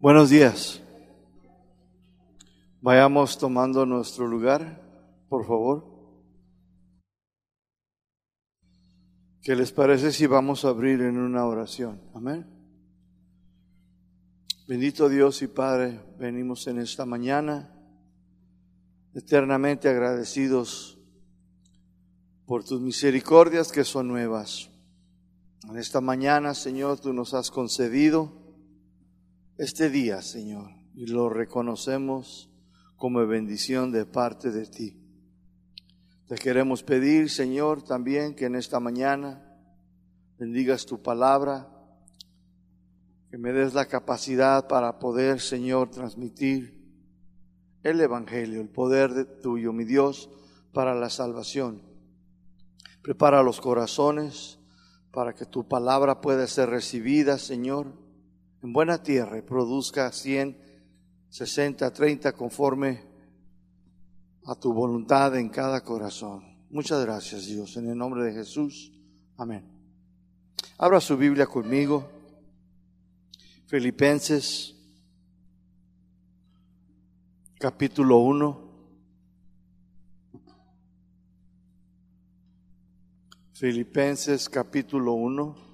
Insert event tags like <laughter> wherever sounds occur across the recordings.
Buenos días. Vayamos tomando nuestro lugar, por favor. ¿Qué les parece si vamos a abrir en una oración? Amén. Bendito Dios y Padre, venimos en esta mañana eternamente agradecidos por tus misericordias que son nuevas. En esta mañana, Señor, tú nos has concedido este día, Señor, y lo reconocemos como bendición de parte de ti. Te queremos pedir, Señor, también que en esta mañana bendigas tu palabra, que me des la capacidad para poder, Señor, transmitir el Evangelio, el poder de tuyo, mi Dios, para la salvación. Prepara los corazones para que tu palabra pueda ser recibida, Señor en buena tierra y produzca 100, 60, 30 conforme a tu voluntad en cada corazón. Muchas gracias Dios, en el nombre de Jesús. Amén. Abra su Biblia conmigo. Filipenses capítulo 1. Filipenses capítulo 1.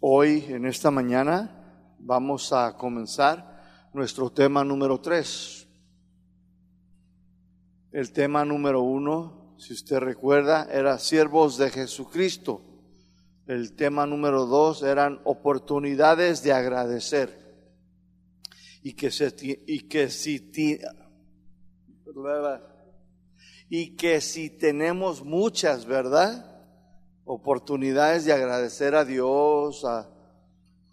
Hoy, en esta mañana, vamos a comenzar nuestro tema número tres. El tema número uno, si usted recuerda, era siervos de Jesucristo. El tema número dos eran oportunidades de agradecer. Y que, se, y que si y que si tenemos muchas, ¿verdad? Oportunidades de agradecer a Dios, a,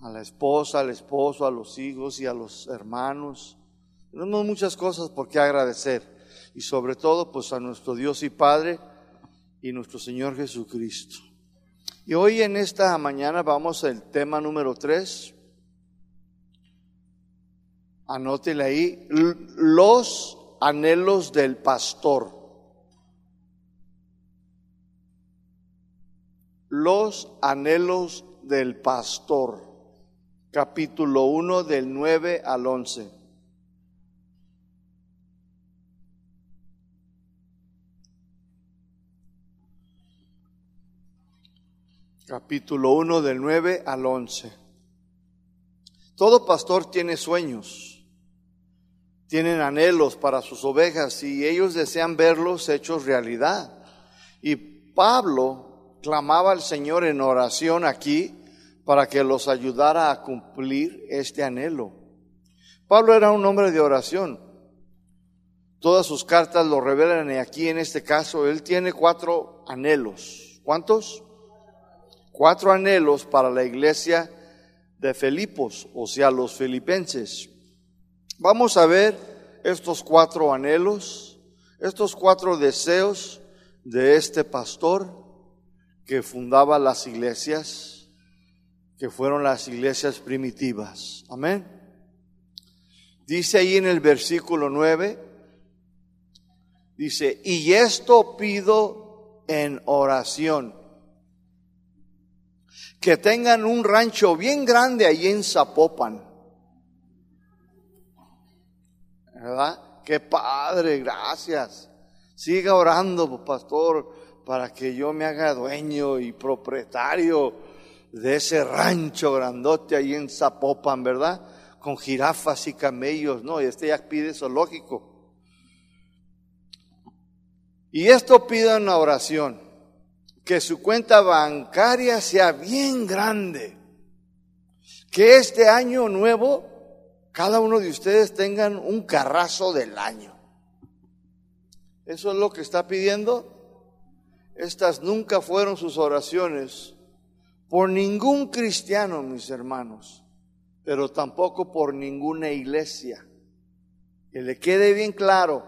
la esposa, al esposo, a los hijos y a los hermanos. Tenemos muchas cosas por qué agradecer y sobre todo pues a nuestro Dios y Padre y nuestro Señor Jesucristo. Y hoy en esta mañana vamos al tema número tres. Anótele ahí, los anhelos del pastor. Los anhelos del pastor, capítulo 1 del 9 al 11. Capítulo 1 del 9 al 11. Todo pastor tiene sueños, tienen anhelos para sus ovejas y ellos desean verlos hechos realidad. Y Pablo clamaba al Señor en oración aquí para que los ayudara a cumplir este anhelo. Pablo era un hombre de oración. Todas sus cartas lo revelan y aquí en este caso él tiene cuatro anhelos. ¿Cuántos? Cuatro anhelos para la iglesia de Filipos, o sea, los filipenses. Vamos a ver estos cuatro anhelos, estos cuatro deseos de este pastor que fundaba las iglesias, que fueron las iglesias primitivas. Amén. Dice ahí en el versículo 9, dice, y esto pido en oración, que tengan un rancho bien grande ahí en Zapopan. ¿Verdad? Qué padre, gracias. Siga orando, pastor para que yo me haga dueño y propietario de ese rancho grandote ahí en Zapopan, ¿verdad? Con jirafas y camellos, ¿no? Y este ya pide zoológico. Y esto pide una oración, que su cuenta bancaria sea bien grande, que este año nuevo cada uno de ustedes tengan un carrazo del año. Eso es lo que está pidiendo. Estas nunca fueron sus oraciones por ningún cristiano, mis hermanos, pero tampoco por ninguna iglesia. Que le quede bien claro,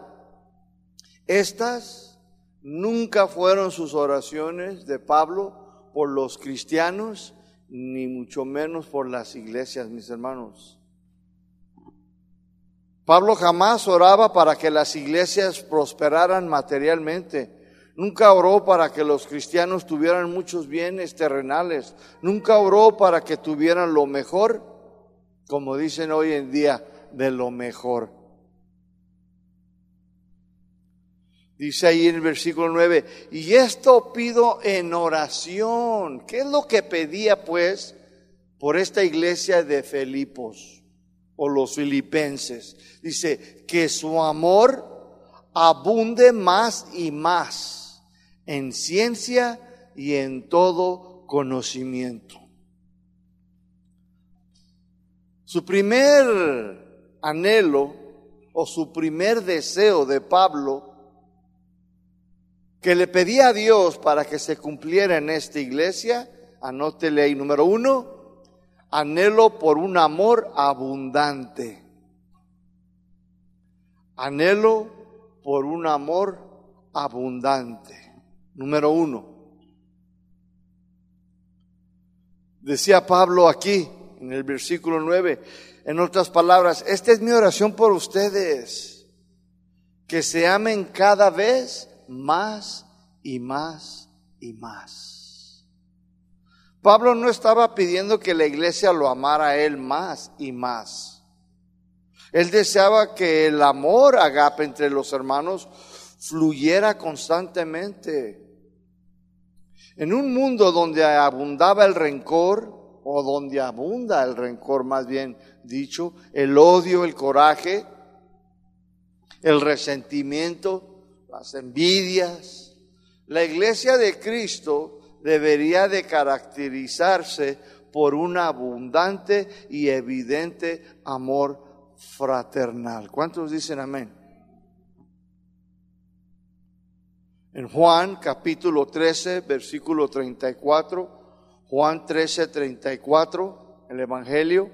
estas nunca fueron sus oraciones de Pablo por los cristianos, ni mucho menos por las iglesias, mis hermanos. Pablo jamás oraba para que las iglesias prosperaran materialmente Nunca oró para que los cristianos tuvieran muchos bienes terrenales. Nunca oró para que tuvieran lo mejor, como dicen hoy en día, de lo mejor. Dice ahí en el versículo 9, y esto pido en oración. ¿Qué es lo que pedía pues por esta iglesia de Filipos o los filipenses? Dice, que su amor abunde más y más en ciencia y en todo conocimiento. Su primer anhelo o su primer deseo de Pablo que le pedía a Dios para que se cumpliera en esta iglesia, anótele ahí número uno, anhelo por un amor abundante. Anhelo por un amor abundante. Número uno. Decía Pablo aquí en el versículo 9, en otras palabras, esta es mi oración por ustedes, que se amen cada vez más y más y más. Pablo no estaba pidiendo que la iglesia lo amara a él más y más. Él deseaba que el amor agape entre los hermanos fluyera constantemente. En un mundo donde abundaba el rencor, o donde abunda el rencor más bien dicho, el odio, el coraje, el resentimiento, las envidias. La iglesia de Cristo debería de caracterizarse por un abundante y evidente amor fraternal. ¿Cuántos dicen amén? En Juan capítulo 13, versículo 34, Juan 13, 34, el Evangelio.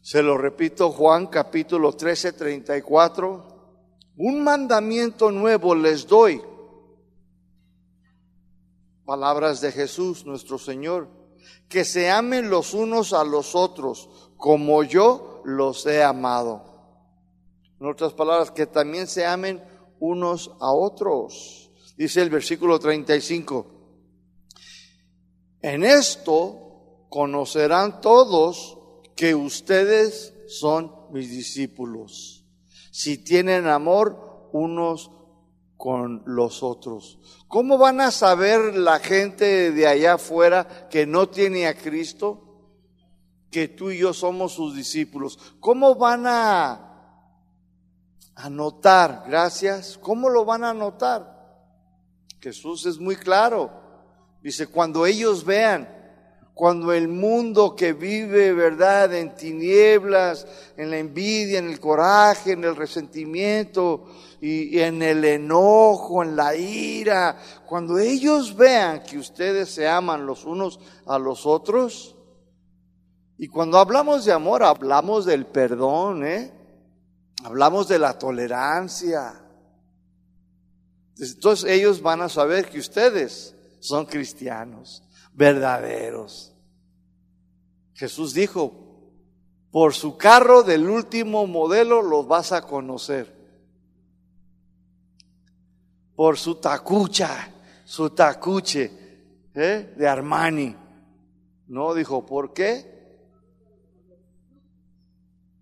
Se lo repito, Juan capítulo 13, 34. Un mandamiento nuevo les doy. Palabras de Jesús, nuestro Señor. Que se amen los unos a los otros como yo los he amado. En otras palabras, que también se amen unos a otros. Dice el versículo 35. En esto conocerán todos que ustedes son mis discípulos, si tienen amor unos con los otros. ¿Cómo van a saber la gente de allá afuera que no tiene a Cristo? Que tú y yo somos sus discípulos. ¿Cómo van a anotar? Gracias. ¿Cómo lo van a notar? Jesús es muy claro. Dice, cuando ellos vean cuando el mundo que vive, ¿verdad?, en tinieblas, en la envidia, en el coraje, en el resentimiento y, en el enojo, en la ira, cuando ellos vean que ustedes se aman los unos a los otros, y cuando hablamos de amor, hablamos del perdón, ¿eh? Hablamos de la tolerancia. Entonces ellos van a saber que ustedes son cristianos verdaderos. Jesús dijo, por su carro del último modelo los vas a conocer. Por su tacucha, su tacuche ¿eh? de Armani. No, dijo, ¿por qué?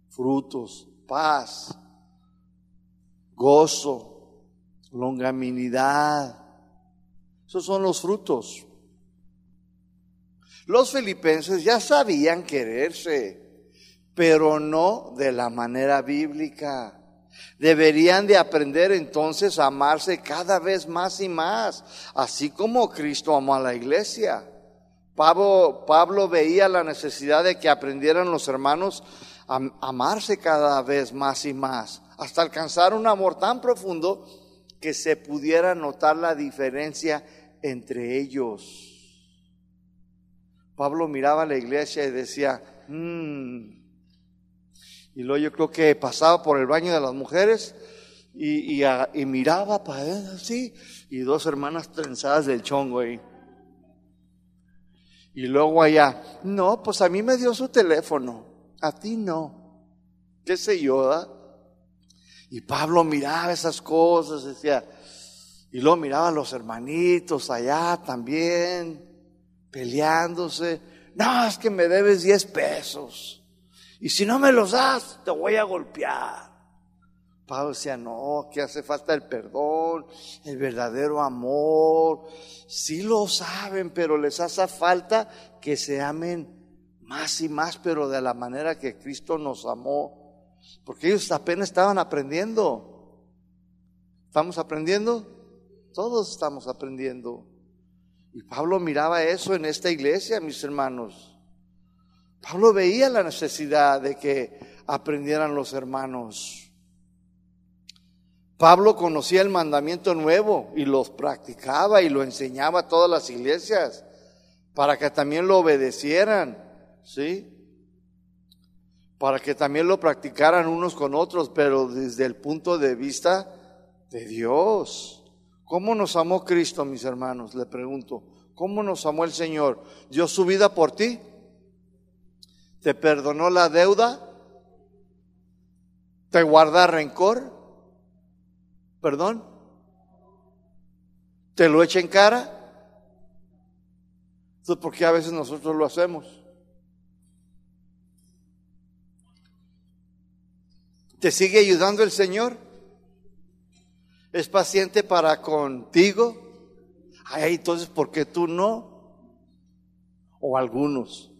Frutos, paz, gozo, longaminidad. Esos son los frutos. Los filipenses ya sabían quererse, pero no de la manera bíblica. Deberían de aprender entonces a amarse cada vez más y más, así como Cristo amó a la iglesia. Pablo, Pablo veía la necesidad de que aprendieran los hermanos a amarse cada vez más y más, hasta alcanzar un amor tan profundo que se pudiera notar la diferencia entre ellos. Pablo miraba a la iglesia y decía, mmm. y luego yo creo que pasaba por el baño de las mujeres y, miraba para él así, y dos hermanas trenzadas del chongo ahí. Y luego allá, no, pues a mí me dio su teléfono, a ti no. ¿Qué sé yo? Y Pablo miraba esas cosas, decía, y luego miraba a los hermanitos allá también, peleándose. No, es que me debes 10 pesos. Y si no me los das, te voy a golpear. Pablo decía, no, que hace falta el perdón, el verdadero amor. Sí lo saben, pero les hace falta que se amen más y más, pero de la manera que Cristo nos amó. Porque ellos apenas estaban aprendiendo. ¿Estamos aprendiendo? Todos estamos aprendiendo. Y Pablo miraba eso en esta iglesia, mis hermanos. Pablo veía la necesidad de que aprendieran los hermanos. Pablo conocía el mandamiento nuevo y los practicaba y lo enseñaba a todas las iglesias para que también lo obedecieran, ¿sí? Para que también lo practicaran unos con otros, pero desde el punto de vista de Dios. ¿Cómo nos amó Cristo, mis hermanos? Le pregunto. ¿Cómo nos amó el Señor? ¿Dio su vida por ti? ¿Te perdonó la deuda? ¿Te guarda rencor? ¿Perdón? ¿Te lo echa en cara? Entonces, ¿por qué a veces nosotros lo hacemos? ¿Te sigue ayudando el Señor? es paciente para contigo. Ay, entonces, ¿por qué tú no? O algunos.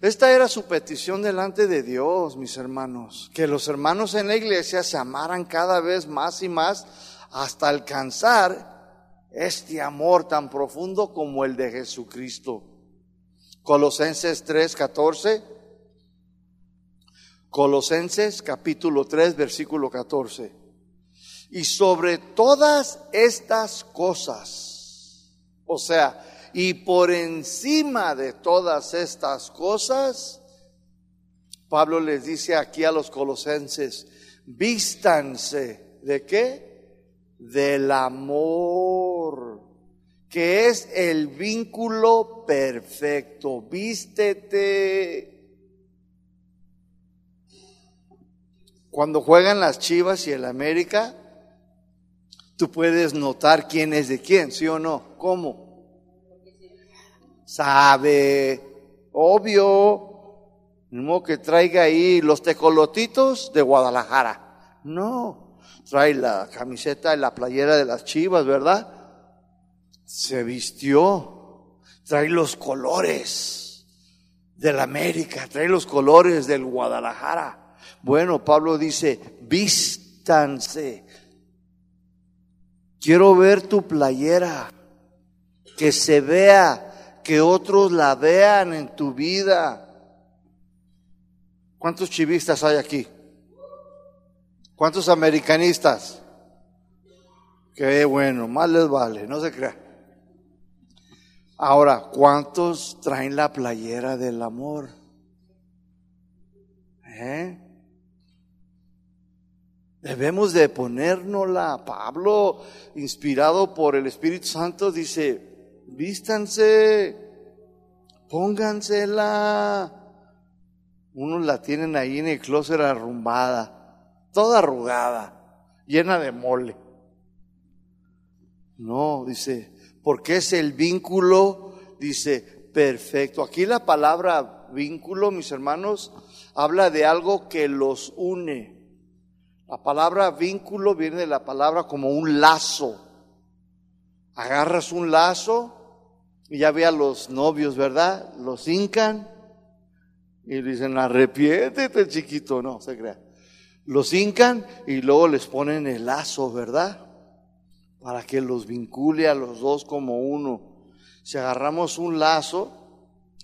Esta era su petición delante de Dios, mis hermanos, que los hermanos en la iglesia se amaran cada vez más y más hasta alcanzar este amor tan profundo como el de Jesucristo. Colosenses 3:14 Colosenses capítulo 3, versículo 14. Y sobre todas estas cosas, o sea, y por encima de todas estas cosas, Pablo les dice aquí a los colosenses, vístanse de qué? Del amor, que es el vínculo perfecto. Vístete Cuando juegan las Chivas y el América, tú puedes notar quién es de quién, ¿sí o no? ¿Cómo? Sabe, obvio, no que traiga ahí los tecolotitos de Guadalajara. No, trae la camiseta y la playera de las Chivas, ¿verdad? Se vistió, trae los colores del América, trae los colores del Guadalajara. Bueno, Pablo dice, vístanse. Quiero ver tu playera, que se vea, que otros la vean en tu vida. ¿Cuántos chivistas hay aquí? ¿Cuántos americanistas? Qué bueno, más les vale, no se crea. Ahora, ¿cuántos traen la playera del amor? ¿Eh? Debemos de ponérnosla. Pablo, inspirado por el Espíritu Santo, dice, vístanse, póngansela. Unos la tienen ahí en el closet arrumbada, toda arrugada, llena de mole. No, dice, porque es el vínculo, dice, perfecto. Aquí la palabra vínculo, mis hermanos, habla de algo que los une la palabra vínculo viene de la palabra como un lazo. Agarras un lazo y ya ve a los novios, ¿verdad? Los hincan y dicen, arrepiéntete chiquito, no, se crea. Los hincan y luego les ponen el lazo, ¿verdad? Para que los vincule a los dos como uno. Si agarramos un lazo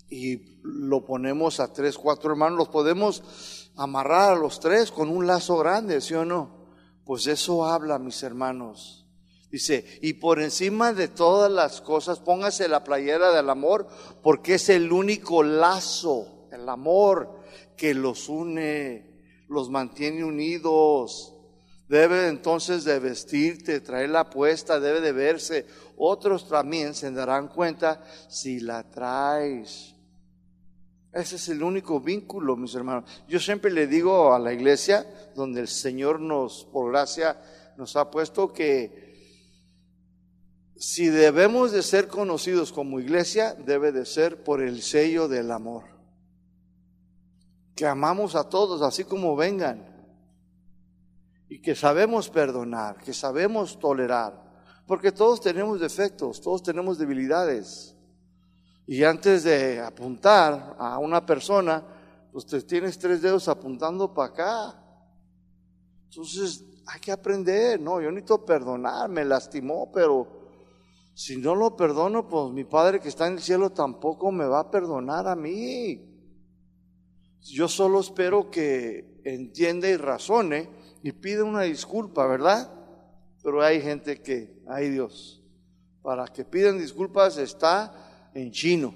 y lo ponemos a tres, cuatro hermanos, los podemos amarrar a los tres con un lazo grande, ¿sí o no? Pues eso habla, mis hermanos. Dice, y por encima de todas las cosas, póngase la playera del amor, porque es el único lazo, el amor, que los une, los mantiene unidos. Debe entonces de vestirte, traerla puesta, debe de verse. Otros también se darán cuenta si la traes. Ese es el único vínculo, mis hermanos. Yo siempre le digo a la iglesia, donde el Señor nos, por gracia, nos ha puesto que si debemos de ser conocidos como iglesia, debe de ser por el sello del amor. Que amamos a todos así como vengan. Y que sabemos perdonar, que sabemos tolerar. Porque todos tenemos defectos, todos tenemos debilidades. Y antes de apuntar a una persona, pues te tienes tres dedos apuntando para acá. Entonces hay que aprender, no, yo necesito perdonar, me lastimó, pero si no lo perdono, pues mi Padre que está en el cielo tampoco me va a perdonar a mí. Yo solo espero que entienda y razone y pida una disculpa, ¿verdad? Pero hay gente que, ay Dios, para que pidan disculpas está en chino.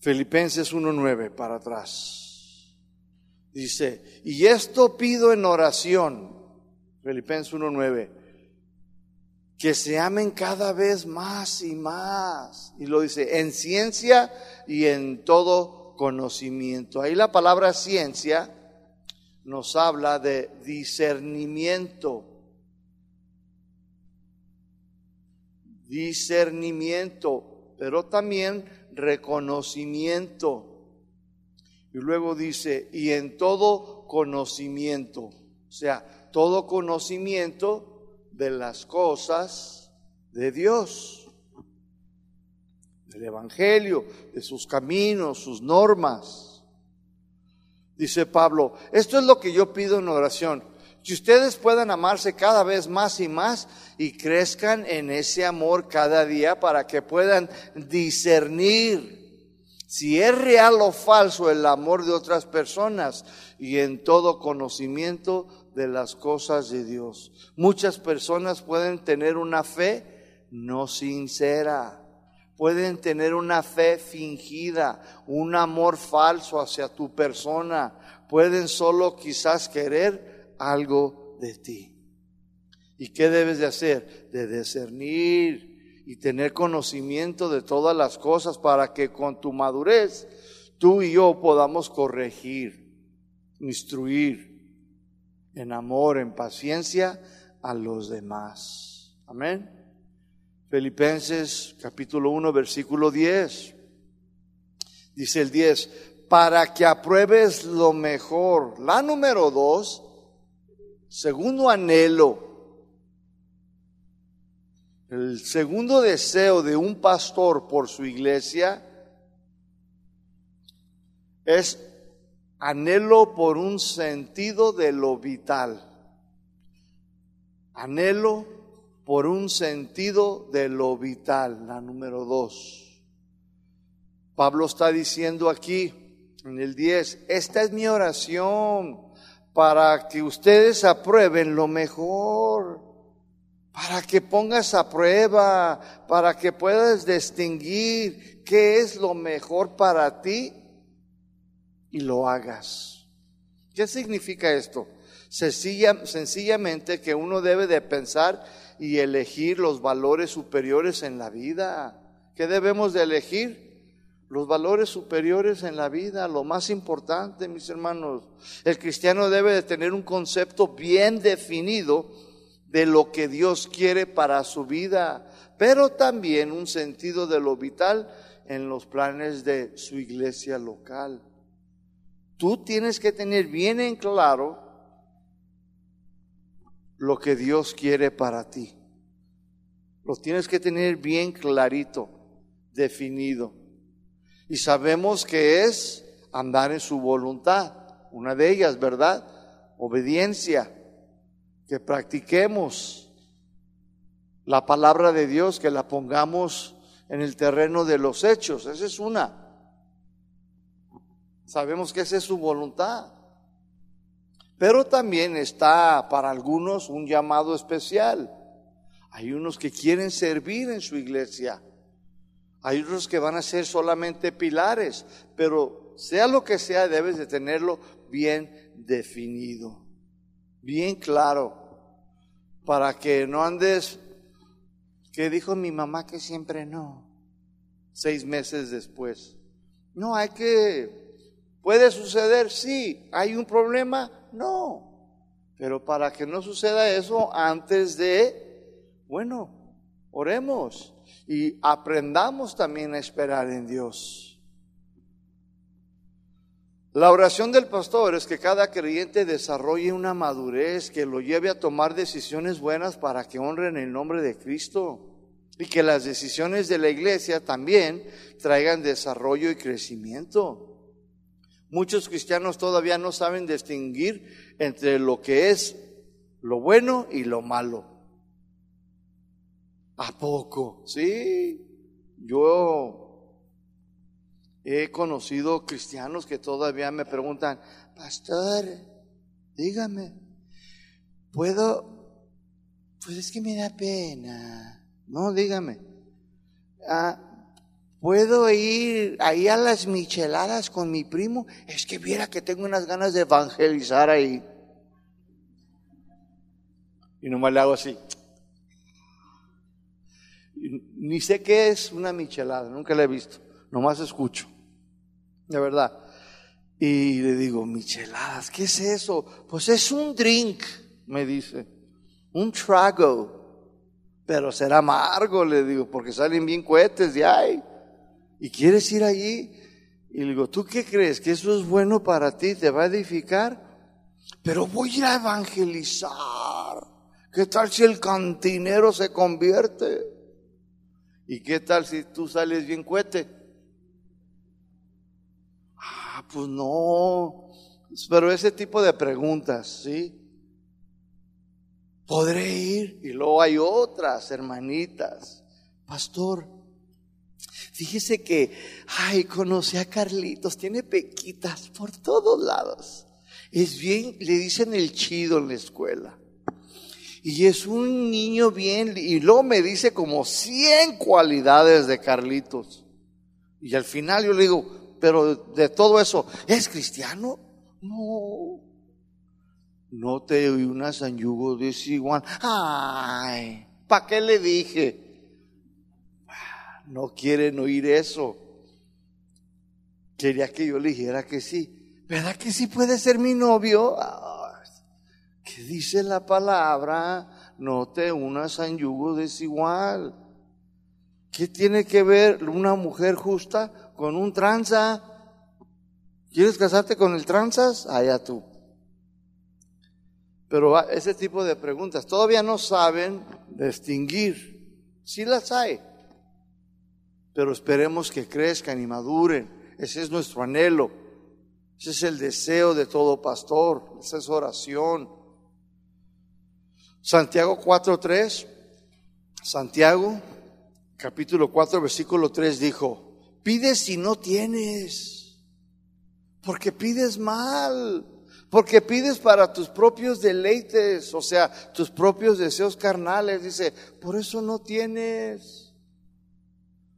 Filipenses 1.9 para atrás. Dice, y esto pido en oración, Filipenses 1.9, que se amen cada vez más y más. Y lo dice, en ciencia y en todo conocimiento. Ahí la palabra ciencia nos habla de discernimiento discernimiento, pero también reconocimiento. Y luego dice, y en todo conocimiento, o sea, todo conocimiento de las cosas de Dios, del Evangelio, de sus caminos, sus normas. Dice Pablo, esto es lo que yo pido en oración, que ustedes puedan amarse cada vez más y más y crezcan en ese amor cada día para que puedan discernir si es real o falso el amor de otras personas y en todo conocimiento de las cosas de Dios. Muchas personas pueden tener una fe no sincera, pueden tener una fe fingida, un amor falso hacia tu persona, pueden solo quizás querer algo de ti. ¿Y qué debes de hacer? De discernir y tener conocimiento de todas las cosas para que con tu madurez tú y yo podamos corregir, instruir en amor, en paciencia a los demás. Amén. Filipenses capítulo 1 versículo 10. Dice el 10, para que apruebes lo mejor. La número 2 segundo anhelo, el segundo deseo de un pastor por su iglesia es anhelo por un sentido de lo vital. Anhelo por un sentido de lo vital, la número dos. Pablo está diciendo aquí en el 10, esta es mi oración para que ustedes aprueben lo mejor, para que pongas a prueba, para que puedas distinguir qué es lo mejor para ti y lo hagas. ¿Qué significa esto? sencillamente que uno debe de pensar y elegir los valores superiores en la vida. ¿Qué debemos de elegir? Los valores superiores en la vida, lo más importante, mis hermanos. El cristiano debe de tener un concepto bien definido de lo que Dios quiere para su vida, pero también un sentido de lo vital en los planes de su iglesia local. Tú tienes que tener bien en claro lo que Dios quiere para ti. Lo tienes que tener bien clarito, definido. Y sabemos que es andar en su voluntad. Una de ellas, ¿verdad? Obediencia. Que practiquemos la palabra de Dios, que la pongamos en el terreno de los hechos. Esa es una. Sabemos que esa es su voluntad. Pero también está para algunos un llamado especial. Hay unos que quieren servir en su iglesia. Hay otros que van a ser solamente pilares, pero sea lo que sea, debes de tenerlo bien definido, bien claro, para que no andes, que dijo mi mamá que siempre no. seis meses después. No, hay que, puede suceder, sí, hay un problema, no. Pero para que no suceda eso antes de, bueno, oremos y aprendamos también a esperar en Dios. La oración del pastor es que cada creyente desarrolle una madurez que lo lleve a tomar decisiones buenas para que honren el nombre de Cristo y que las decisiones de la iglesia también traigan desarrollo y crecimiento. Muchos cristianos todavía no saben distinguir entre lo que es lo bueno y lo malo. ¿A poco? Sí. Yo He conocido cristianos que todavía me preguntan, pastor, dígame, ¿puedo? Pues es que me da pena. No, dígame. Ah, ¿Puedo ir ahí a las micheladas con mi primo? Es que viera que tengo unas ganas de evangelizar ahí. Y nomás le hago así. Ni sé qué es una michelada, nunca la he visto nomás escucho, de verdad. Y le digo, micheladas, ¿qué es eso? Pues es un drink, me dice, un trago, pero será amargo, le digo, porque salen bien cohetes de ahí. ¿Y quieres ir allí? Y le digo, ¿tú qué crees? ¿Que eso es bueno para ti? ¿Te va a edificar? Pero voy a a evangelizar. ¿Qué tal si el cantinero se convierte? ¿Y qué tal si tú sales bien cohete? pues no. Pero ese tipo de preguntas, ¿sí? ¿Podré ir? Y luego hay otras hermanitas. Pastor, fíjese que, ay, conocí a Carlitos, tiene pequitas por todos lados. Es bien, le dicen el chido en la escuela. Y es un niño bien, y luego me dice como 100 cualidades de Carlitos. Y al final yo le digo, pero de todo eso, ¿es cristiano? No. No te oí una sanyugo desigual. Ay, ¿para qué le dije? No quieren oír eso. Quería que yo le dijera que sí. ¿Verdad que sí puede ser mi novio? ¿Qué dice la palabra? No te unas en yugo desigual. ¿Qué tiene que ver una mujer justa con un tranza. ¿Quieres casarte con el tranzas? Allá tú. Pero ese tipo de preguntas todavía no saben distinguir. Sí las hay. Pero esperemos que crezcan y maduren. Ese es nuestro anhelo. Ese es el deseo de todo pastor. Esa es oración. Santiago 4.3. Santiago capítulo 4 versículo 3 dijo, Pides si no tienes, porque pides mal, porque pides para tus propios deleites, o sea, tus propios deseos carnales. Dice, por eso no tienes.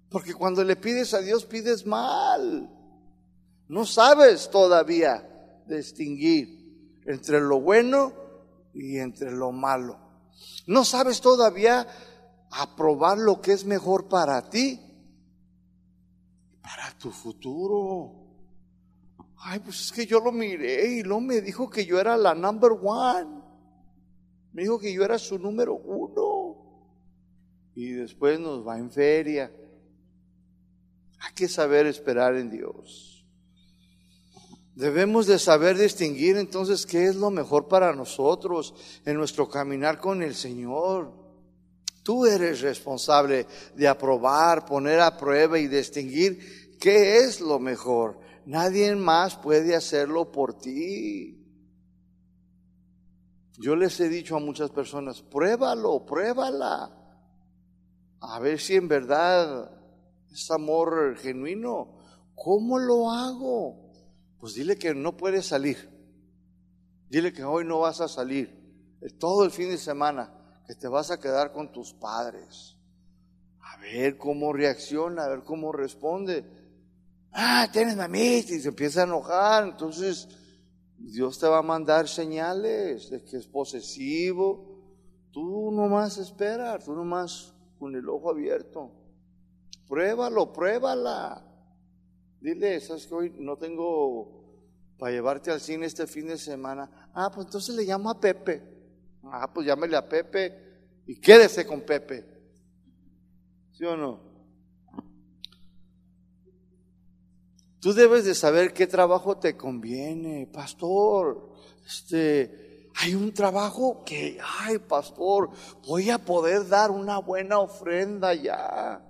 Porque cuando le pides a Dios pides mal. No sabes todavía distinguir entre lo bueno y entre lo malo. No sabes todavía aprobar lo que es mejor para ti para tu futuro. Ay, pues es que yo lo miré y no me dijo que yo era la number one. Me dijo que yo era su número uno. Y después nos va en feria. Hay que saber esperar en Dios. Debemos de saber distinguir entonces qué es lo mejor para nosotros en nuestro caminar con el Señor. Tú eres responsable de aprobar, poner a prueba y distinguir qué es lo mejor. Nadie más puede hacerlo por ti. Yo les he dicho a muchas personas, pruébalo, pruébala. A ver si en verdad es amor genuino. ¿Cómo lo hago? Pues dile que no puedes salir. Dile que hoy no vas a salir. Todo el fin de semana que te vas a quedar con tus padres. A ver cómo reacciona, a ver cómo responde. Ah, tienes mamita y se empieza a enojar. Entonces, Dios te va a mandar señales de que es posesivo. Tú nomás espera, tú nomás con el ojo abierto. pruébalo, pruébala. Dile, ¿sabes que hoy no tengo para llevarte al cine este fin de semana? Ah, pues entonces le llamo a Pepe. Ah, pues llámele a Pepe y quédese con Pepe. ¿Sí o no? Tú debes de saber qué trabajo te conviene, pastor. Este, hay un trabajo que, ay, pastor, voy a poder dar una buena ofrenda ya,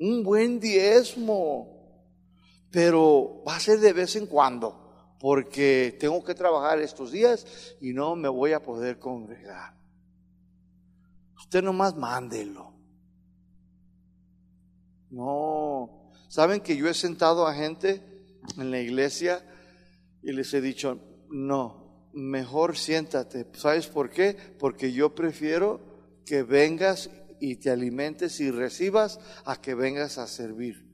un buen diezmo, pero va a ser de vez en cuando, porque tengo que trabajar estos días y no me voy a poder congregar. Usted nomás mándelo. No, ¿saben que yo he sentado a gente en la iglesia y les he dicho, no, mejor siéntate. ¿Sabes por qué? Porque yo prefiero que vengas y te alimentes y recibas a que vengas a servir.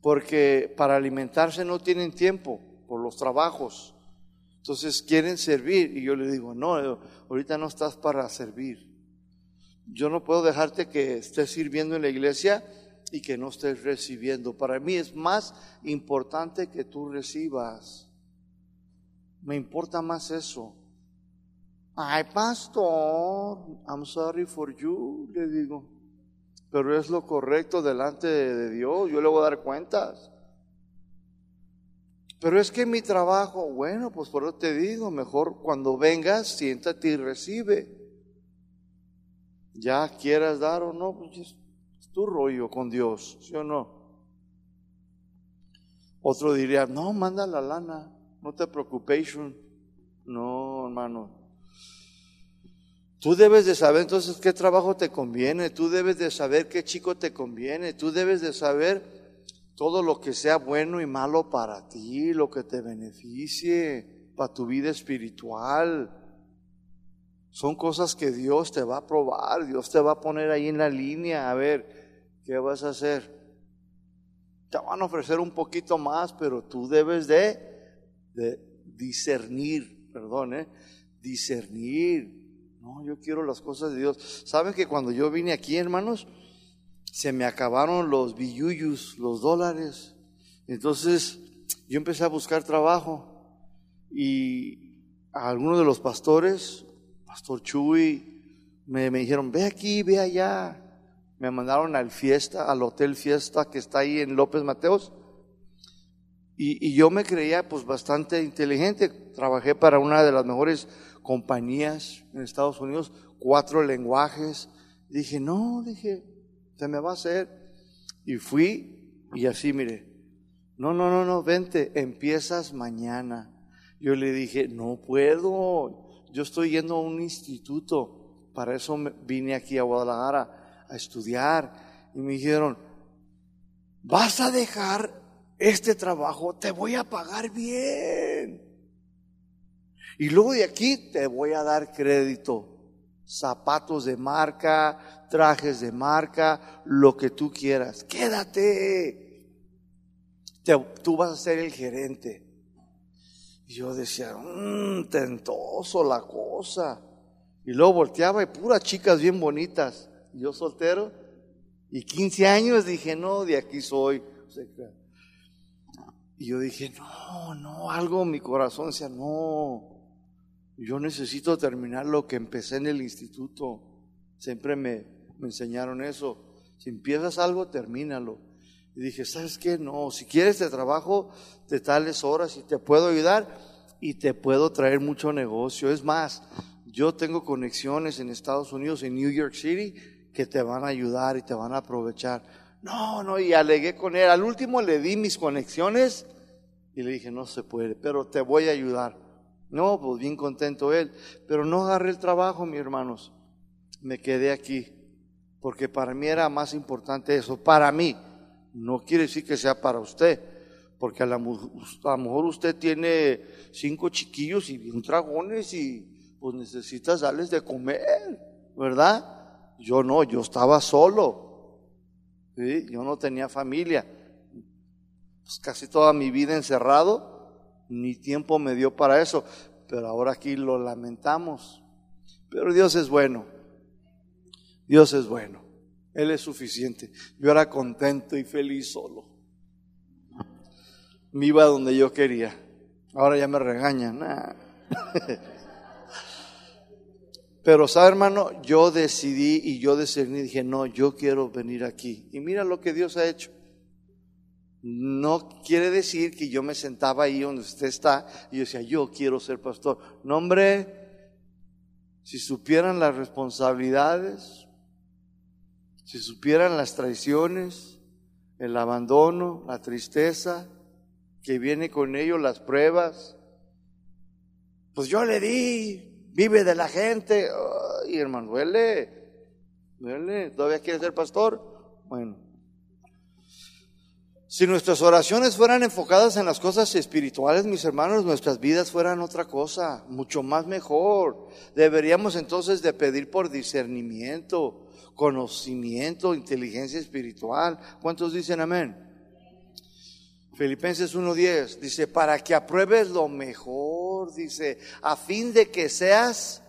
Porque para alimentarse no tienen tiempo por los trabajos. Entonces quieren servir y yo le digo, no, ahorita no estás para servir. Yo no puedo dejarte que estés sirviendo en la iglesia y que no estés recibiendo. Para mí es más importante que tú recibas. Me importa más eso. Ay, pastor, I'm sorry for you, le digo. Pero es lo correcto delante de Dios. Yo le voy a dar cuentas. Pero es que mi trabajo, bueno, pues por eso te digo, mejor cuando vengas, siéntate y recibe. Ya quieras dar o no, pues tu rollo con Dios, ¿sí o no? Otro diría, no, manda la lana, no te preocupes. No, hermano. Tú debes de saber entonces qué trabajo te conviene, tú debes de saber qué chico te conviene, tú debes de saber todo lo que sea bueno y malo para ti, lo que te beneficie para tu vida espiritual. Son cosas que Dios te va a probar, Dios te va a poner ahí en la línea, a ver, ¿qué vas a hacer? Te van a ofrecer un poquito más, pero tú debes de, discernir, perdón, ¿eh? discernir. No, yo quiero las cosas de Dios. ¿Saben que cuando yo vine aquí, hermanos, se me acabaron los billuyus, los dólares? Entonces yo empecé a buscar trabajo y a algunos de los pastores, Pastor Chuy, me, dijeron, ve aquí, ve allá me mandaron al fiesta, al hotel fiesta que está ahí en López Mateos. Y, yo me creía pues bastante inteligente. Trabajé para una de las mejores compañías en Estados Unidos, cuatro lenguajes. Dije, no, dije, se me va a hacer. Y fui y así, mire, no, no, no, no, vente, empiezas mañana. Yo le dije, no puedo, yo estoy yendo a un instituto, para eso vine aquí a Guadalajara a estudiar y me dijeron, vas a dejar este trabajo, te voy a pagar bien. Y luego de aquí te voy a dar crédito. Zapatos de marca, trajes de marca, lo que tú quieras. Quédate. tú vas a ser el gerente. Y yo decía, mmm, tentoso la cosa. Y luego volteaba y puras chicas bien bonitas yo soltero, y 15 años dije, no, de aquí soy. Y yo dije, no, no, algo mi corazón decía, no, yo necesito terminar lo que empecé en el instituto. Siempre me, me enseñaron eso. Si empiezas algo, termínalo. Y dije, ¿sabes qué? No, si quieres te trabajo de tales horas y te puedo ayudar y te puedo traer mucho negocio. Es más, yo tengo conexiones en Estados Unidos, en New York City, que te van a ayudar y te van a aprovechar. No, no, y alegué con él. Al último le di mis conexiones y le dije, no se puede, pero te voy a ayudar. No, pues bien contento él, pero no agarré el trabajo, mis hermanos. Me quedé aquí, porque para mí era más importante eso, para mí. No quiere decir que sea para usted, porque a, a lo mejor usted tiene cinco chiquillos y bien dragones y pues necesitas darles de comer, ¿verdad? Yo no, yo estaba solo. ¿sí? Yo no tenía familia. Pues casi toda mi vida encerrado, ni tiempo me dio para eso. Pero ahora aquí lo lamentamos. Pero Dios es bueno. Dios es bueno. Él es suficiente. Yo era contento y feliz solo. Me iba donde yo quería. Ahora ya me regañan. <laughs> Pero, ¿sabe, hermano? Yo decidí y yo decidí, dije, no, yo quiero venir aquí. Y mira lo que Dios ha hecho. No quiere decir que yo me sentaba ahí donde usted está y yo decía, yo quiero ser pastor. No, hombre, si supieran las responsabilidades, si supieran las traiciones, el abandono, la tristeza que viene con ello, las pruebas, pues yo le di, vive de la gente. y hermano, duele, duele, ¿todavía quiere ser pastor? Bueno, si nuestras oraciones fueran enfocadas en las cosas espirituales, mis hermanos, nuestras vidas fueran otra cosa, mucho más mejor. Deberíamos entonces de pedir por discernimiento, conocimiento, inteligencia espiritual. ¿Cuántos dicen amén? Filipenses 1.10 dice, para que apruebes lo mejor, dice, a fin de que seas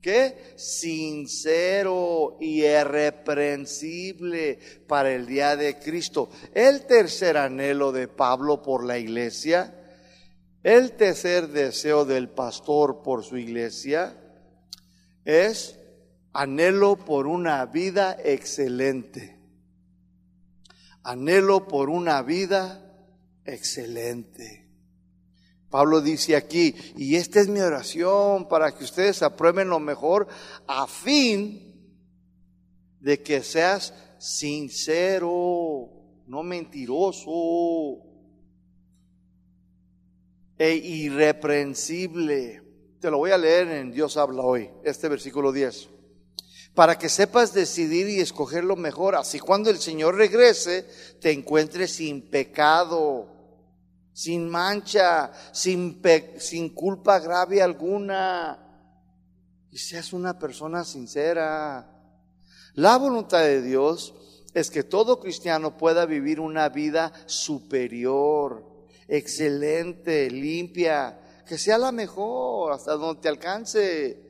¿Qué? Sincero y irreprensible para el día de Cristo. El tercer anhelo de Pablo por la iglesia, el tercer deseo del pastor por su iglesia es anhelo por una vida excelente. Anhelo por una vida excelente. Pablo dice aquí, y esta es mi oración para que ustedes aprueben lo mejor a fin de que seas sincero, no mentiroso e irreprensible. Te lo voy a leer en Dios habla hoy, este versículo 10. Para que sepas decidir y escoger lo mejor, así cuando el Señor regrese te encuentres sin pecado sin mancha, sin, sin culpa grave alguna, y seas una persona sincera. La voluntad de Dios es que todo cristiano pueda vivir una vida superior, excelente, limpia, que sea la mejor hasta donde te alcance.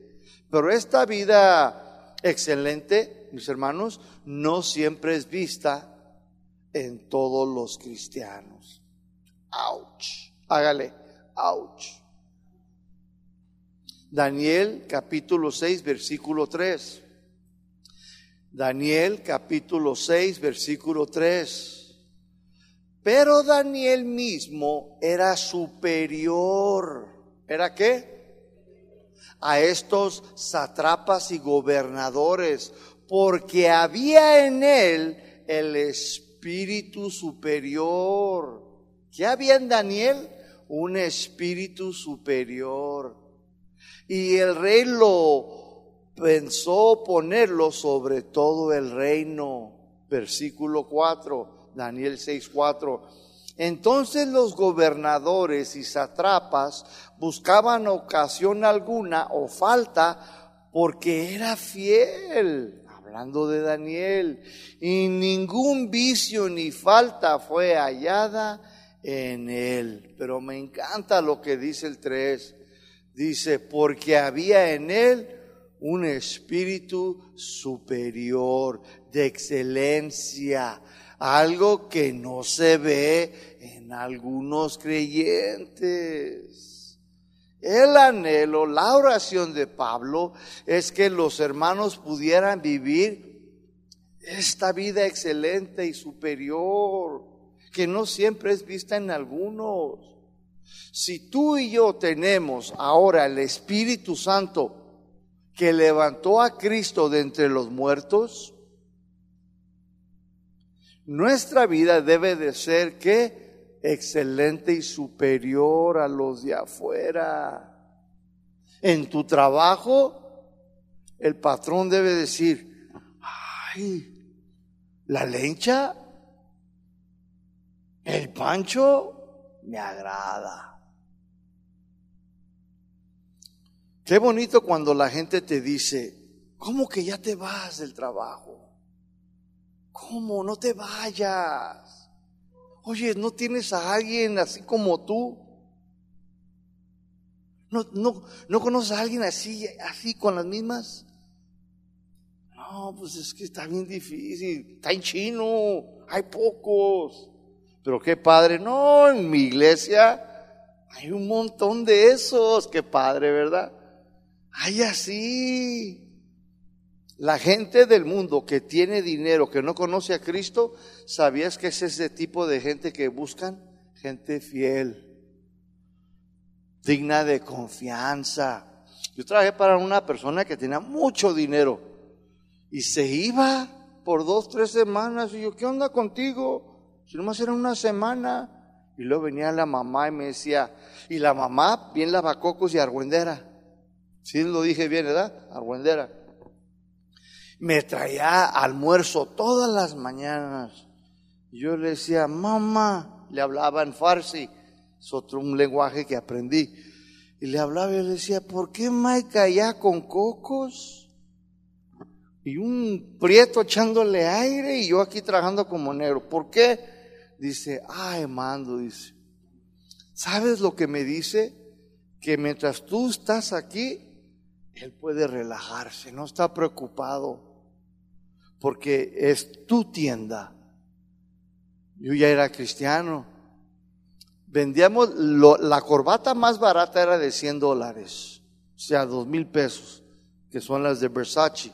Pero esta vida excelente, mis hermanos, no siempre es vista en todos los cristianos. Ouch. Hágale. Ouch. Daniel capítulo 6, versículo 3. Daniel capítulo 6, versículo 3. Pero Daniel mismo era superior. ¿Era qué? A estos satrapas y gobernadores, porque había en él el espíritu superior ¿Qué había en Daniel? Un espíritu superior. Y el rey lo pensó ponerlo sobre todo el reino. Versículo 4, Daniel 6, 4. Entonces los gobernadores y satrapas buscaban ocasión alguna o falta porque era fiel, hablando de Daniel, y ningún vicio ni falta fue hallada en él. Pero me encanta lo que dice el 3. Dice, porque había en él un espíritu superior de excelencia, algo que no se ve en algunos creyentes. El anhelo, la oración de Pablo es que los hermanos pudieran vivir esta vida excelente y superior que no siempre es vista en algunos. Si tú y yo tenemos ahora el Espíritu Santo que levantó a Cristo de entre los muertos, nuestra vida debe de ser que excelente y superior a los de afuera. En tu trabajo, el patrón debe decir, ay, la lencha el pancho me agrada. Qué bonito cuando la gente te dice, ¿cómo que ya te vas del trabajo? ¿Cómo? No te vayas. Oye, ¿no tienes a alguien así como tú? ¿No, no, no conoces a alguien así, así con las mismas? No, pues es que está bien difícil, está en chino, hay pocos. Pero qué padre, no, en mi iglesia hay un montón de esos, qué padre, ¿verdad? Hay así. La gente del mundo que tiene dinero, que no conoce a Cristo, ¿sabías que es ese tipo de gente que buscan? Gente fiel, digna de confianza. Yo trabajé para una persona que tenía mucho dinero y se iba por dos, tres semanas. Y yo, ¿qué onda contigo? Si nomás era una semana. Y luego venía la mamá y me decía, y la mamá bien lavacocos y argüendera. Sí lo dije bien, ¿verdad? Argüendera. Me traía almuerzo todas las mañanas. Yo le decía, mamá, le hablaba en farsi, es otro un lenguaje que aprendí. Y le hablaba y le decía, ¿por qué Maica ya con cocos? Y un prieto echándole aire y yo aquí trabajando como negro. ¿Por qué? Dice, ay, mando, dice. ¿Sabes lo que me dice? Que mientras tú estás aquí, él puede relajarse, no está preocupado, porque es tu tienda. Yo ya era cristiano. Vendíamos, la corbata más barata era de 100 dólares, o sea, dos mil pesos, que son las de Versace.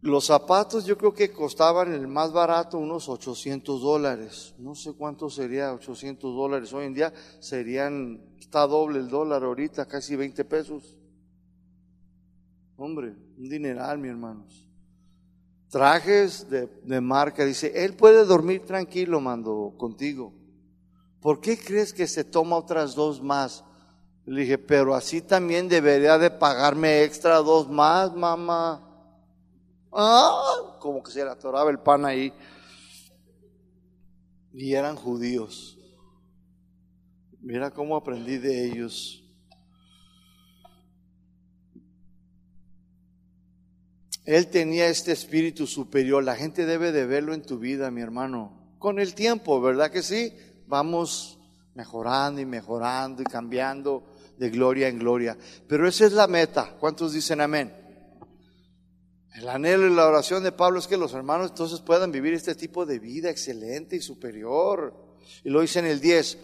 Los zapatos yo creo que costaban el más barato unos 800 dólares. No sé cuánto sería 800 dólares. Hoy en día serían, está doble el dólar ahorita, casi 20 pesos. Hombre, un dineral, mi hermanos. Trajes de, de marca. Dice, él puede dormir tranquilo, mando contigo. ¿Por qué crees que se toma otras dos más? Le dije, pero así también debería de pagarme extra dos más, mamá. Ah, como que se le atoraba el pan ahí. Y eran judíos. Mira cómo aprendí de ellos. Él tenía este espíritu superior. La gente debe de verlo en tu vida, mi hermano. Con el tiempo, ¿verdad que sí? Vamos mejorando y mejorando y cambiando de gloria en gloria. Pero esa es la meta. ¿Cuántos dicen amén? El anhelo y la oración de Pablo es que los hermanos entonces puedan vivir este tipo de vida excelente y superior. Y lo dice en el 10,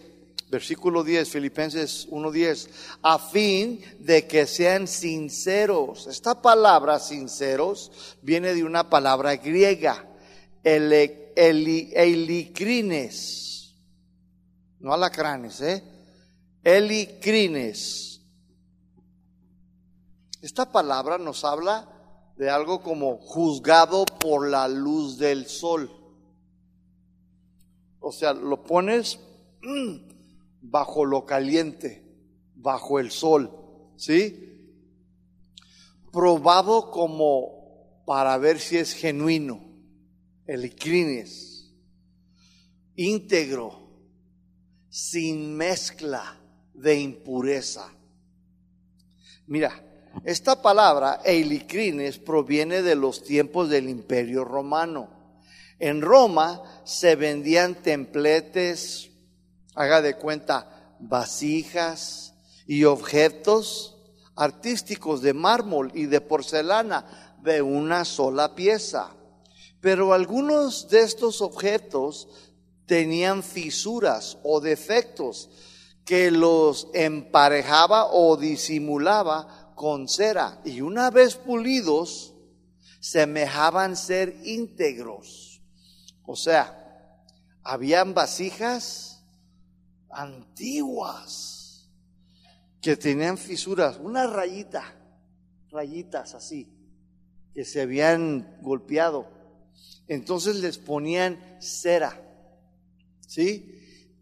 versículo 10, Filipenses 1.10, a fin de que sean sinceros. Esta palabra sinceros viene de una palabra griega, el, elicrines, no alacranes, ¿eh? Elicrines. Esta palabra nos habla de algo como juzgado por la luz del sol. O sea, lo pones <clears throat> bajo lo caliente, bajo el sol, ¿sí? Probado como para ver si es genuino, el icrines, íntegro, sin mezcla de impureza. Mira, esta palabra, eilicrines, proviene de los tiempos del imperio romano. En Roma se vendían templetes, haga de cuenta, vasijas y objetos artísticos de mármol y de porcelana de una sola pieza. Pero algunos de estos objetos tenían fisuras o defectos que los emparejaba o disimulaba con cera y una vez pulidos semejaban ser íntegros. O sea, habían vasijas antiguas que tenían fisuras, una rayita, rayitas así, que se habían golpeado. Entonces les ponían cera, ¿sí?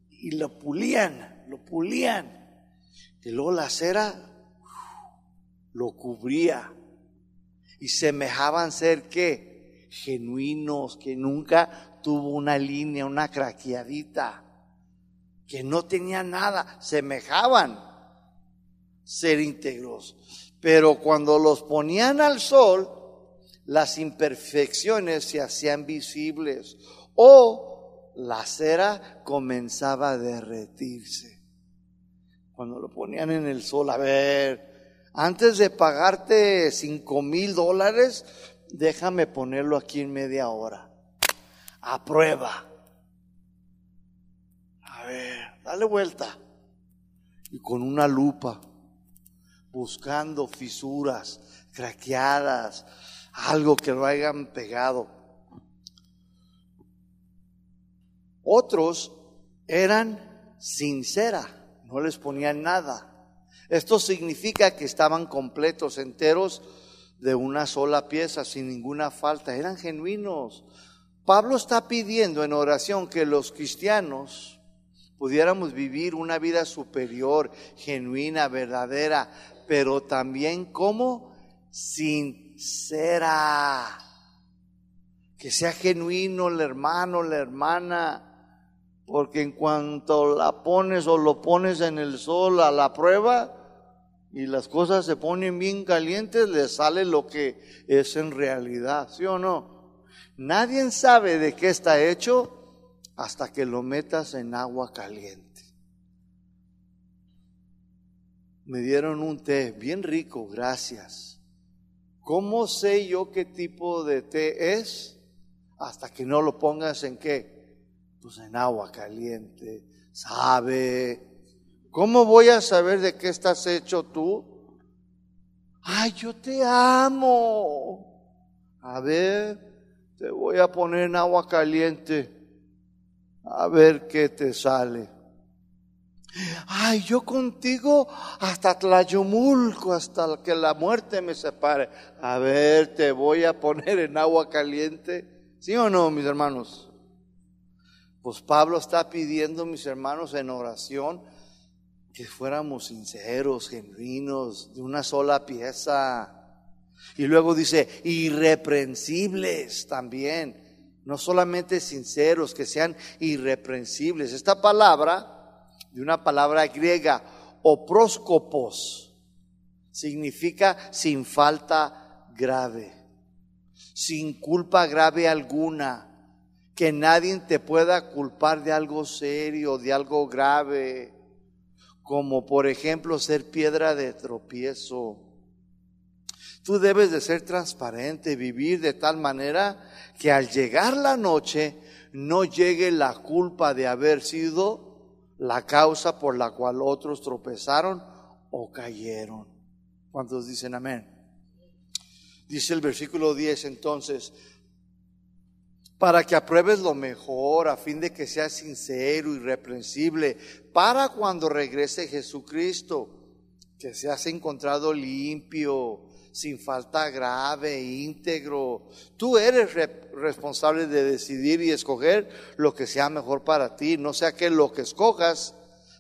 Y lo pulían, lo pulían. Y luego la cera lo cubría y semejaban ser que genuinos, que nunca tuvo una línea, una craqueadita, que no tenía nada, semejaban ser íntegros. Pero cuando los ponían al sol, las imperfecciones se hacían visibles o la cera comenzaba a derretirse. Cuando lo ponían en el sol, a ver, antes de pagarte cinco mil dólares, déjame ponerlo aquí en media hora. A prueba. A ver, dale vuelta. Y con una lupa, buscando fisuras, craqueadas, algo que lo hayan pegado. Otros eran sincera, no les ponían nada. Esto significa que estaban completos, enteros de una sola pieza, sin ninguna falta. Eran genuinos. Pablo está pidiendo en oración que los cristianos pudiéramos vivir una vida superior, genuina, verdadera, pero también como sincera. Que sea genuino el hermano, la hermana, porque en cuanto la pones o lo pones en el sol a la prueba, y las cosas se ponen bien calientes, le sale lo que es en realidad, ¿sí o no? Nadie sabe de qué está hecho hasta que lo metas en agua caliente. Me dieron un té bien rico, gracias. ¿Cómo sé yo qué tipo de té es? Hasta que no lo pongas en qué? Pues en agua caliente. Sabe, ¿Cómo voy a saber de qué estás hecho tú? Ay, yo te amo. A ver, te voy a poner en agua caliente. A ver qué te sale. Ay, yo contigo hasta Tlayomulco, hasta que la muerte me separe. A ver, te voy a poner en agua caliente. ¿Sí o no, mis hermanos? Pues Pablo está pidiendo, mis hermanos, en oración que fuéramos sinceros, genuinos, de una sola pieza. Y luego dice, irreprensibles también. No solamente sinceros, que sean irreprensibles. Esta palabra, de una palabra griega, opróscopos, significa sin falta grave, sin culpa grave alguna, que nadie te pueda culpar de algo serio, de algo grave como por ejemplo ser piedra de tropiezo. Tú debes de ser transparente, vivir de tal manera que al llegar la noche no llegue la culpa de haber sido la causa por la cual otros tropezaron o cayeron. ¿Cuántos dicen amén? Dice el versículo 10 entonces, para que apruebes lo mejor, a fin de que seas sincero, irreprensible, para cuando regrese Jesucristo, que seas encontrado limpio, sin falta grave, íntegro. Tú eres responsable de decidir y escoger lo que sea mejor para ti, no sea que lo que escojas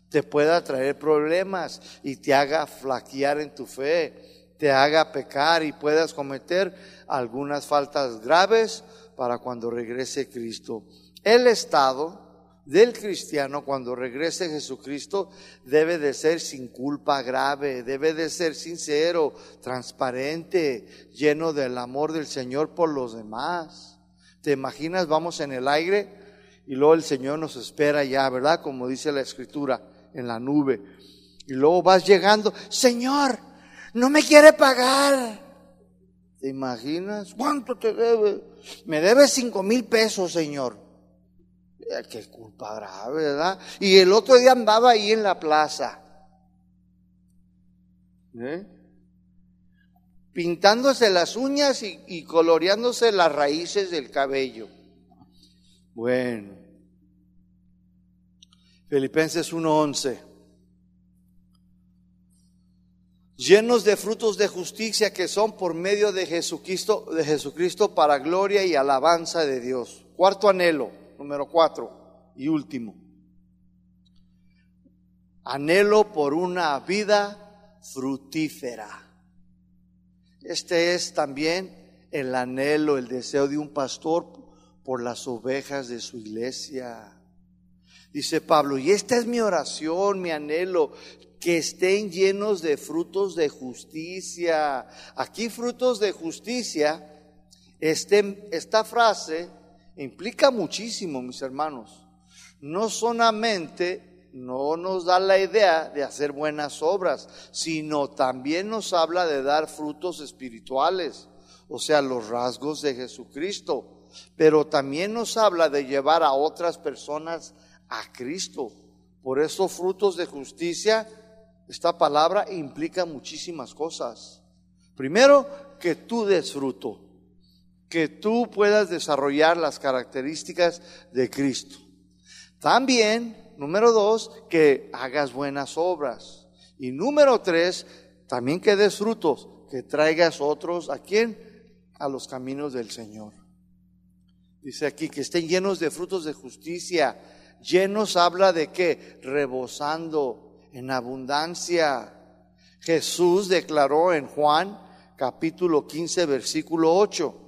te pueda traer problemas y te haga flaquear en tu fe, te haga pecar y puedas cometer algunas faltas graves para cuando regrese Cristo. El estado del cristiano cuando regrese Jesucristo debe de ser sin culpa grave, debe de ser sincero, transparente, lleno del amor del Señor por los demás. ¿Te imaginas? Vamos en el aire y luego el Señor nos espera ya, ¿verdad? Como dice la escritura, en la nube. Y luego vas llegando, Señor, no me quiere pagar. ¿Te imaginas? ¿Cuánto te debe? Me debe cinco mil pesos, Señor. Eh, qué culpa grave, ¿verdad? Y el otro día andaba ahí en la plaza. ¿eh? Pintándose las uñas y, y coloreándose las raíces del cabello. Bueno. Filipenses 1:11 llenos de frutos de justicia que son por medio de Jesucristo, para gloria y alabanza de Dios. Cuarto anhelo, número cuatro y último. Anhelo por una vida frutífera. Este es también el anhelo, el deseo de un pastor por las ovejas de su iglesia. Dice Pablo, y esta es mi oración, mi anhelo, que estén llenos de frutos de justicia. Aquí frutos de justicia, este, esta frase implica muchísimo, mis hermanos. No solamente no nos da la idea de hacer buenas obras, sino también nos habla de dar frutos espirituales, o sea, los rasgos de Jesucristo. Pero también nos habla de llevar a otras personas a Cristo. Por eso frutos de justicia, esta palabra implica muchísimas cosas. Primero, que tú des fruto, que tú puedas desarrollar las características de Cristo. También número dos, que hagas buenas obras. Y número tres, también que des frutos, que traigas otros a quién? A los caminos del Señor. Dice aquí que estén llenos de frutos de justicia. Llenos habla de qué? Rebosando en abundancia. Jesús declaró en Juan capítulo 15 versículo 8.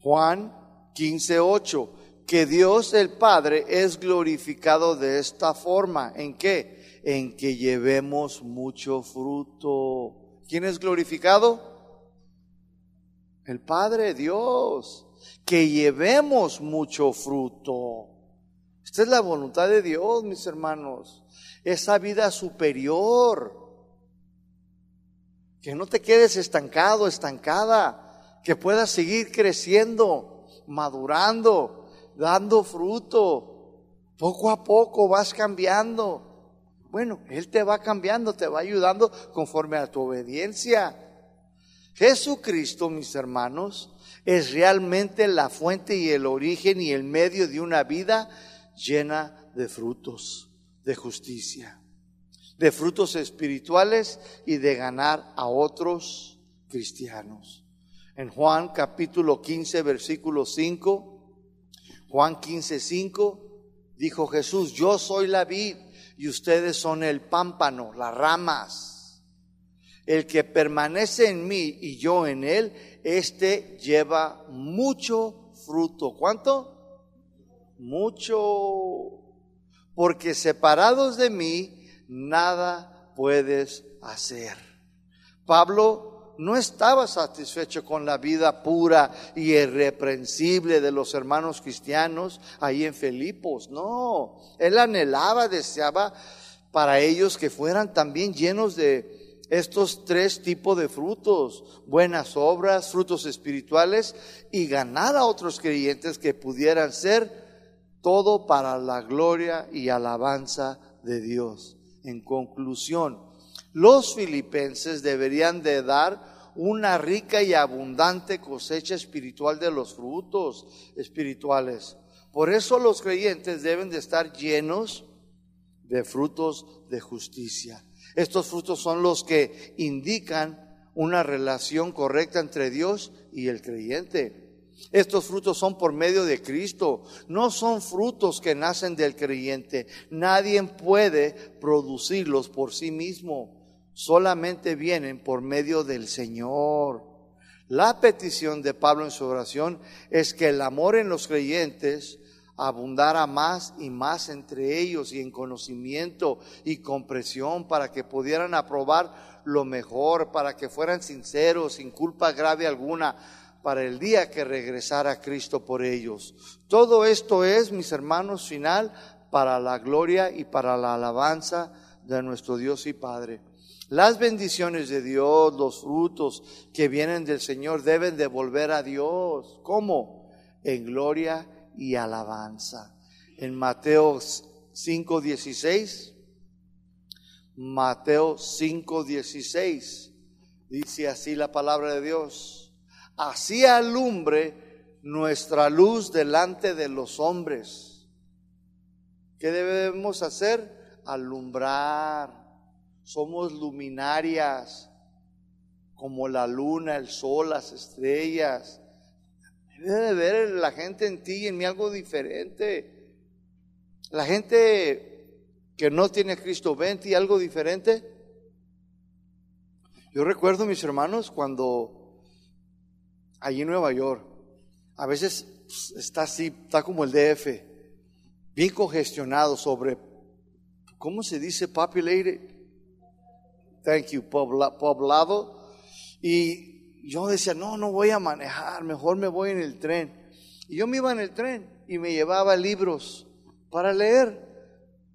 Juan 15, 8 que Dios el Padre es glorificado de esta forma. ¿En qué? En que llevemos mucho fruto. ¿Quién es glorificado? El Padre Dios. Que llevemos mucho fruto. Esta es la voluntad de Dios, mis hermanos. Esa vida superior. Que no te quedes estancado, estancada. Que puedas seguir creciendo, madurando dando fruto. Poco a poco vas cambiando. Bueno, Él te va cambiando, te va ayudando conforme a tu obediencia. Jesucristo, mis hermanos, es realmente la fuente y el origen y el medio de una vida llena de frutos, de justicia, de frutos espirituales y de ganar a otros cristianos. En Juan capítulo 15, versículo 5, Juan 15, 5, dijo Jesús, yo soy la vid y ustedes son el pámpano, las ramas. El que permanece en mí y yo en él, este lleva mucho fruto. ¿Cuánto? Mucho. Porque separados de mí, nada puedes hacer. Pablo no estaba satisfecho con la vida pura y irreprensible de los hermanos cristianos ahí en Filipos. No, él anhelaba, deseaba para ellos que fueran también llenos de estos tres tipos de frutos, buenas obras, frutos espirituales y ganar a otros creyentes que pudieran ser todo para la gloria y alabanza de Dios. En conclusión, los filipenses deberían de dar una rica y abundante cosecha espiritual de los frutos espirituales. Por eso los creyentes deben de estar llenos de frutos de justicia. Estos frutos son los que indican una relación correcta entre Dios y el creyente. Estos frutos son por medio de Cristo, no son frutos que nacen del creyente. Nadie puede producirlos por sí mismo solamente vienen por medio del Señor. La petición de Pablo en su oración es que el amor en los creyentes abundara más y más entre ellos y en conocimiento y comprensión para que pudieran aprobar lo mejor, para que fueran sinceros, sin culpa grave alguna, para el día que regresara Cristo por ellos. Todo esto es, mis hermanos, final para la gloria y para la alabanza de nuestro Dios y Padre. Las bendiciones de Dios, los frutos que vienen del Señor deben devolver a Dios. ¿Cómo? En gloria y alabanza. En Mateo 5:16, Mateo 5:16, dice así la palabra de Dios. Así alumbre nuestra luz delante de los hombres. ¿Qué debemos hacer? Alumbrar somos luminarias como la luna, el sol, las estrellas. Debe de ver la gente en ti y en mí algo diferente. La gente que no tiene Cristo ve en ti algo diferente. Yo recuerdo, mis hermanos, cuando allí en Nueva York, a veces pues, está así, está como el DF, bien congestionado sobre, ¿cómo se dice? Populated thank you, poblado. Y yo decía, no, no voy a manejar, mejor me voy en el tren. Y yo me iba en el tren y me llevaba libros para leer.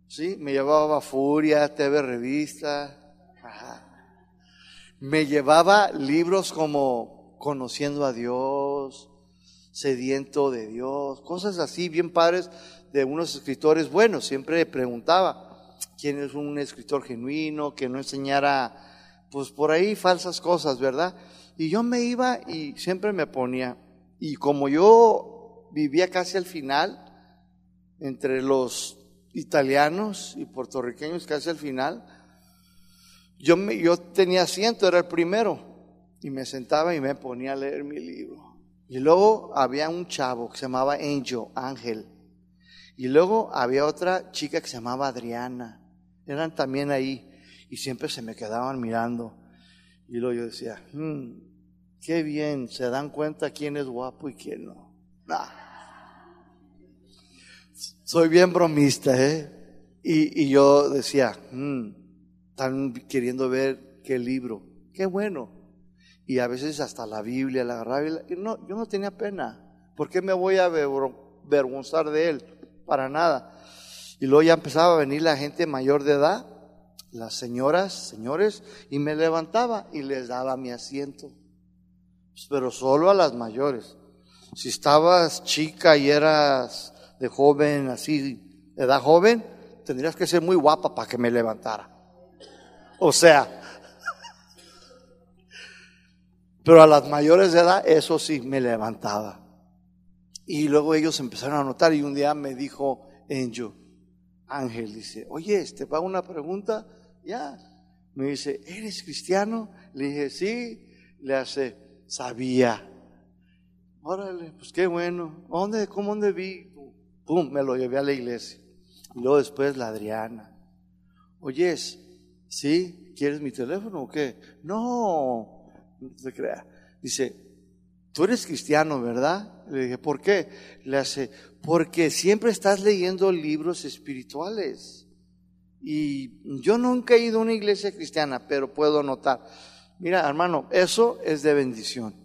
Sí, me llevaba Furia, TV Revista. Me llevaba libros como Conociendo a Dios, Sediento de Dios, cosas así bien padres de unos escritores buenos. Siempre preguntaba quién es un escritor genuino, que no enseñara, pues por ahí falsas cosas, ¿verdad? Y yo me iba y siempre me ponía. Y como yo vivía casi al final, entre los italianos y puertorriqueños casi al final, yo, me, yo tenía asiento, era el primero, y me sentaba y me ponía a leer mi libro. Y luego había un chavo que se llamaba Angel, Ángel. Y luego había otra chica que se llamaba Adriana. Eran también ahí. Y siempre se me quedaban mirando. Y luego yo decía, hmm, qué bien, se dan cuenta quién es guapo y quién no. Soy bien bromista, ¿eh? Y, yo decía, hmm, están queriendo ver qué libro, qué bueno. Y a veces hasta la Biblia la agarraba. Y no, yo no tenía pena. ¿Por qué me voy a avergonzar de él? Para nada. Y luego ya empezaba a venir la gente mayor de edad, las señoras, señores, y me levantaba y les daba mi asiento. Pero solo a las mayores. Si estabas chica y eras de joven, así, edad joven, tendrías que ser muy guapa para que me levantara. O sea, pero a las mayores de edad, eso sí, me levantaba. Y luego ellos empezaron a notar y un día me dijo Angel, Ángel, dice, oye, ¿te pago una pregunta? Ya. Me dice, ¿eres cristiano? Le dije, sí. Le hace, sabía. Órale, pues qué bueno. ¿Dónde, cómo, dónde vi? Pum, me lo llevé a la iglesia. Y luego después la Adriana. Oyes, ¿sí? ¿Quieres mi teléfono o qué? No se crea. Dice, tú eres cristiano, ¿verdad? Le dije, ¿por qué? Le hace, porque siempre estás leyendo libros espirituales. Y yo nunca he ido a una iglesia cristiana, pero puedo notar. Mira, hermano, eso es de bendición.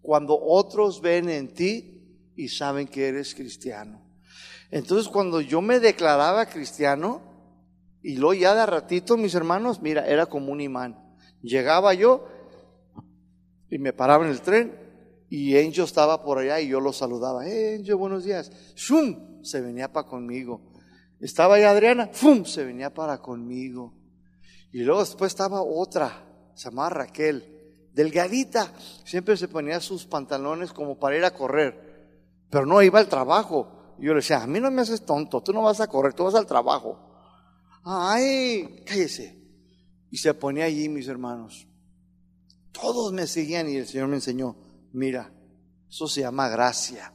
Cuando otros ven en ti y saben que eres cristiano. Entonces, cuando yo me declaraba cristiano, y luego ya de ratito, mis hermanos, mira, era como un imán. Llegaba yo y me paraba en el tren y Angel estaba por allá y yo lo saludaba. Eh, Angel, buenos días. ¡Shum! Se venía para conmigo. Estaba ahí Adriana, ¡fum! Se venía para conmigo. Y luego después estaba otra, se llamaba Raquel, delgadita. Siempre se ponía sus pantalones como para ir a correr, pero no iba al trabajo. Y yo le decía, a mí no me haces tonto, tú no vas a correr, tú vas al trabajo. Ay, cállese. Y se ponía allí, mis hermanos. Todos me seguían y el Señor me enseñó, mira, eso se llama gracia.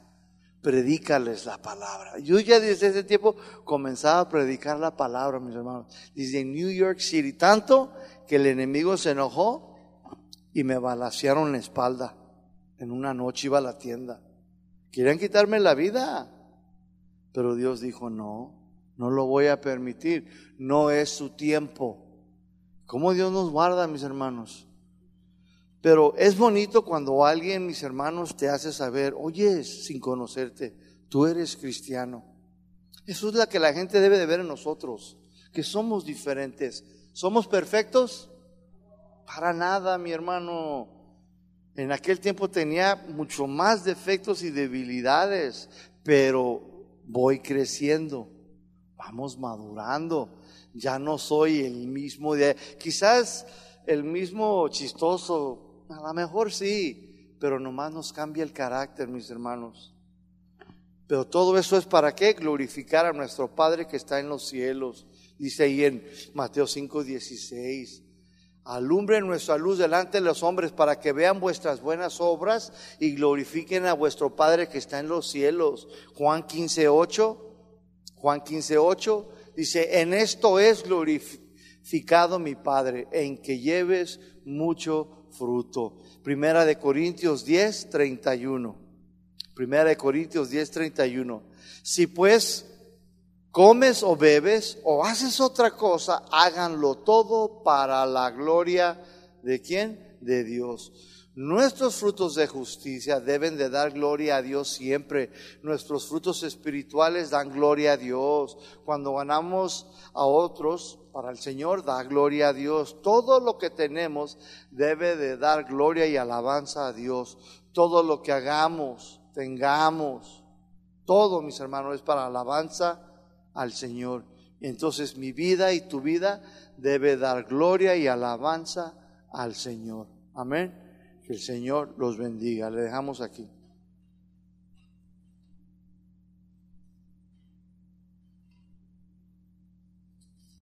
Predícales la palabra. Yo ya desde ese tiempo comenzaba a predicar la palabra, mis hermanos. Desde New York City, tanto que el enemigo se enojó y me balacearon la espalda. En una noche iba a la tienda. Querían quitarme la vida. Pero Dios dijo, no, no lo voy a permitir. No es su tiempo. ¿Cómo Dios nos guarda, mis hermanos? Pero es bonito cuando alguien, mis hermanos, te hace saber, oye, sin conocerte, tú eres cristiano. Eso es lo que la gente debe de ver en nosotros, que somos diferentes. ¿Somos perfectos? Para nada, mi hermano. En aquel tiempo tenía mucho más defectos y debilidades, pero voy creciendo, vamos madurando. Ya no soy el mismo de, quizás el mismo chistoso a lo mejor sí, pero nomás nos cambia el carácter, mis hermanos. Pero todo eso es para qué? Glorificar a nuestro Padre que está en los cielos. Dice ahí en Mateo 5, 16. Alumbre nuestra luz delante de los hombres para que vean vuestras buenas obras y glorifiquen a vuestro Padre que está en los cielos. Juan 15, 8. Juan 15, 8 dice, en esto es glorificado mi Padre, en que lleves mucho fruto. Primera de Corintios 10, 31. Primera de Corintios 10, 31. Si pues comes o bebes o haces otra cosa, háganlo todo para la gloria de quién? De Dios. Nuestros frutos de justicia deben de dar gloria a Dios siempre. Nuestros frutos espirituales dan gloria a Dios. Cuando ganamos a otros, para el Señor da gloria a Dios. Todo lo que tenemos debe de dar gloria y alabanza a Dios. Todo lo que hagamos, tengamos, todo, mis hermanos, es para alabanza al Señor. Entonces mi vida y tu vida debe dar gloria y alabanza al Señor. Amén. Que el Señor los bendiga. Le dejamos aquí.